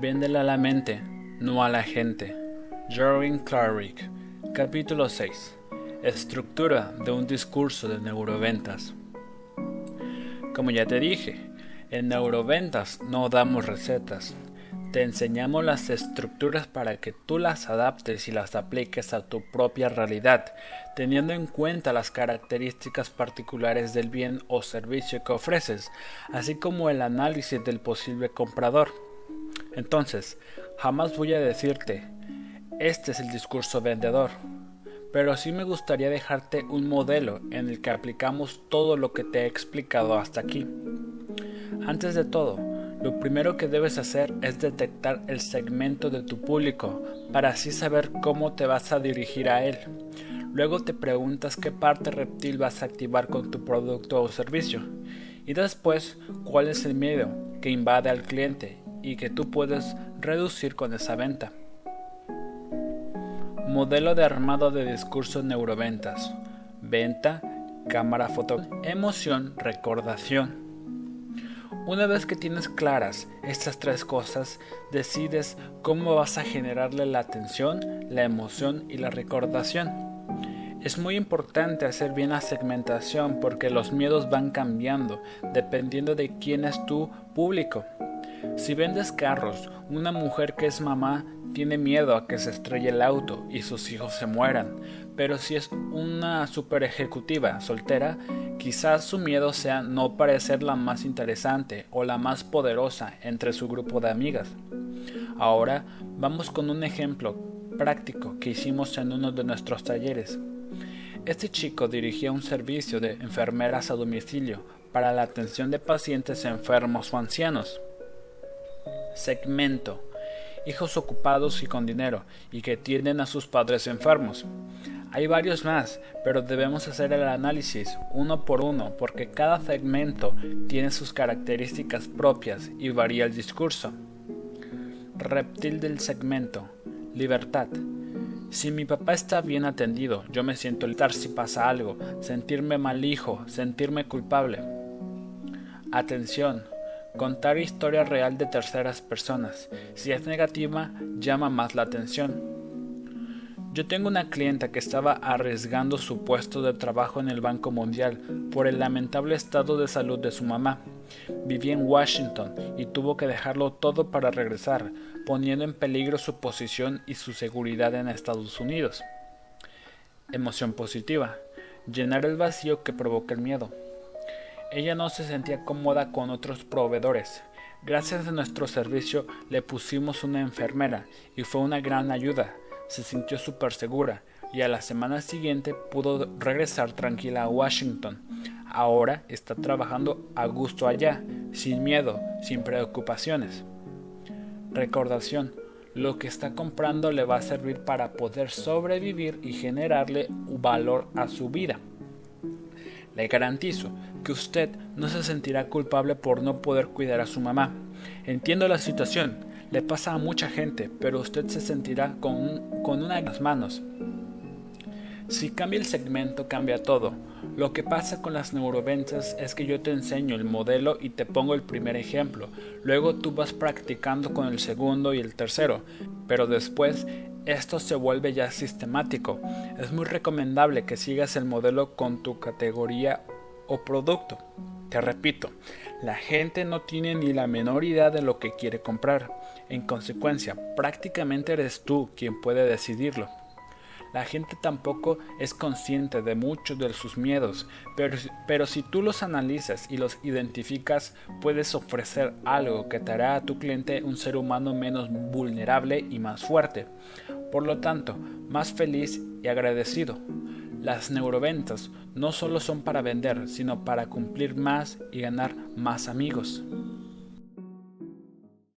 Véndele a la mente, no a la gente. Jorgen Clarrick, capítulo 6. Estructura de un discurso de neuroventas. Como ya te dije, en neuroventas no damos recetas. Te enseñamos las estructuras para que tú las adaptes y las apliques a tu propia realidad, teniendo en cuenta las características particulares del bien o servicio que ofreces, así como el análisis del posible comprador. Entonces, jamás voy a decirte, este es el discurso vendedor, pero sí me gustaría dejarte un modelo en el que aplicamos todo lo que te he explicado hasta aquí. Antes de todo, lo primero que debes hacer es detectar el segmento de tu público para así saber cómo te vas a dirigir a él. Luego te preguntas qué parte reptil vas a activar con tu producto o servicio. Y después, cuál es el miedo que invade al cliente y que tú puedes reducir con esa venta. Modelo de armado de discurso neuroventas. Venta, cámara foto, emoción, recordación. Una vez que tienes claras estas tres cosas, decides cómo vas a generarle la atención, la emoción y la recordación. Es muy importante hacer bien la segmentación porque los miedos van cambiando dependiendo de quién es tu público. Si vendes carros, una mujer que es mamá tiene miedo a que se estrelle el auto y sus hijos se mueran, pero si es una super ejecutiva soltera, quizás su miedo sea no parecer la más interesante o la más poderosa entre su grupo de amigas. Ahora vamos con un ejemplo práctico que hicimos en uno de nuestros talleres. Este chico dirigía un servicio de enfermeras a domicilio para la atención de pacientes enfermos o ancianos. Segmento. Hijos ocupados y con dinero, y que tienden a sus padres enfermos. Hay varios más, pero debemos hacer el análisis uno por uno porque cada segmento tiene sus características propias y varía el discurso. Reptil del segmento. Libertad. Si mi papá está bien atendido, yo me siento estar si pasa algo, sentirme mal hijo, sentirme culpable. Atención, Contar historia real de terceras personas. Si es negativa, llama más la atención. Yo tengo una clienta que estaba arriesgando su puesto de trabajo en el Banco Mundial por el lamentable estado de salud de su mamá. Vivía en Washington y tuvo que dejarlo todo para regresar, poniendo en peligro su posición y su seguridad en Estados Unidos. Emoción positiva. Llenar el vacío que provoca el miedo. Ella no se sentía cómoda con otros proveedores. Gracias a nuestro servicio le pusimos una enfermera y fue una gran ayuda. Se sintió súper segura y a la semana siguiente pudo regresar tranquila a Washington. Ahora está trabajando a gusto allá, sin miedo, sin preocupaciones. Recordación, lo que está comprando le va a servir para poder sobrevivir y generarle valor a su vida. Le garantizo que usted no se sentirá culpable por no poder cuidar a su mamá. Entiendo la situación, le pasa a mucha gente, pero usted se sentirá con, con una de las manos. Si cambia el segmento, cambia todo. Lo que pasa con las neuroventas es que yo te enseño el modelo y te pongo el primer ejemplo. Luego tú vas practicando con el segundo y el tercero. Pero después esto se vuelve ya sistemático. Es muy recomendable que sigas el modelo con tu categoría o producto. Te repito, la gente no tiene ni la menor idea de lo que quiere comprar. En consecuencia, prácticamente eres tú quien puede decidirlo. La gente tampoco es consciente de muchos de sus miedos, pero, pero, si tú los analizas y los identificas, puedes ofrecer algo que te hará a tu cliente un ser humano menos vulnerable y más fuerte. Por lo tanto, más feliz y agradecido. Las neuroventas no solo son para vender, sino para cumplir más y ganar más amigos.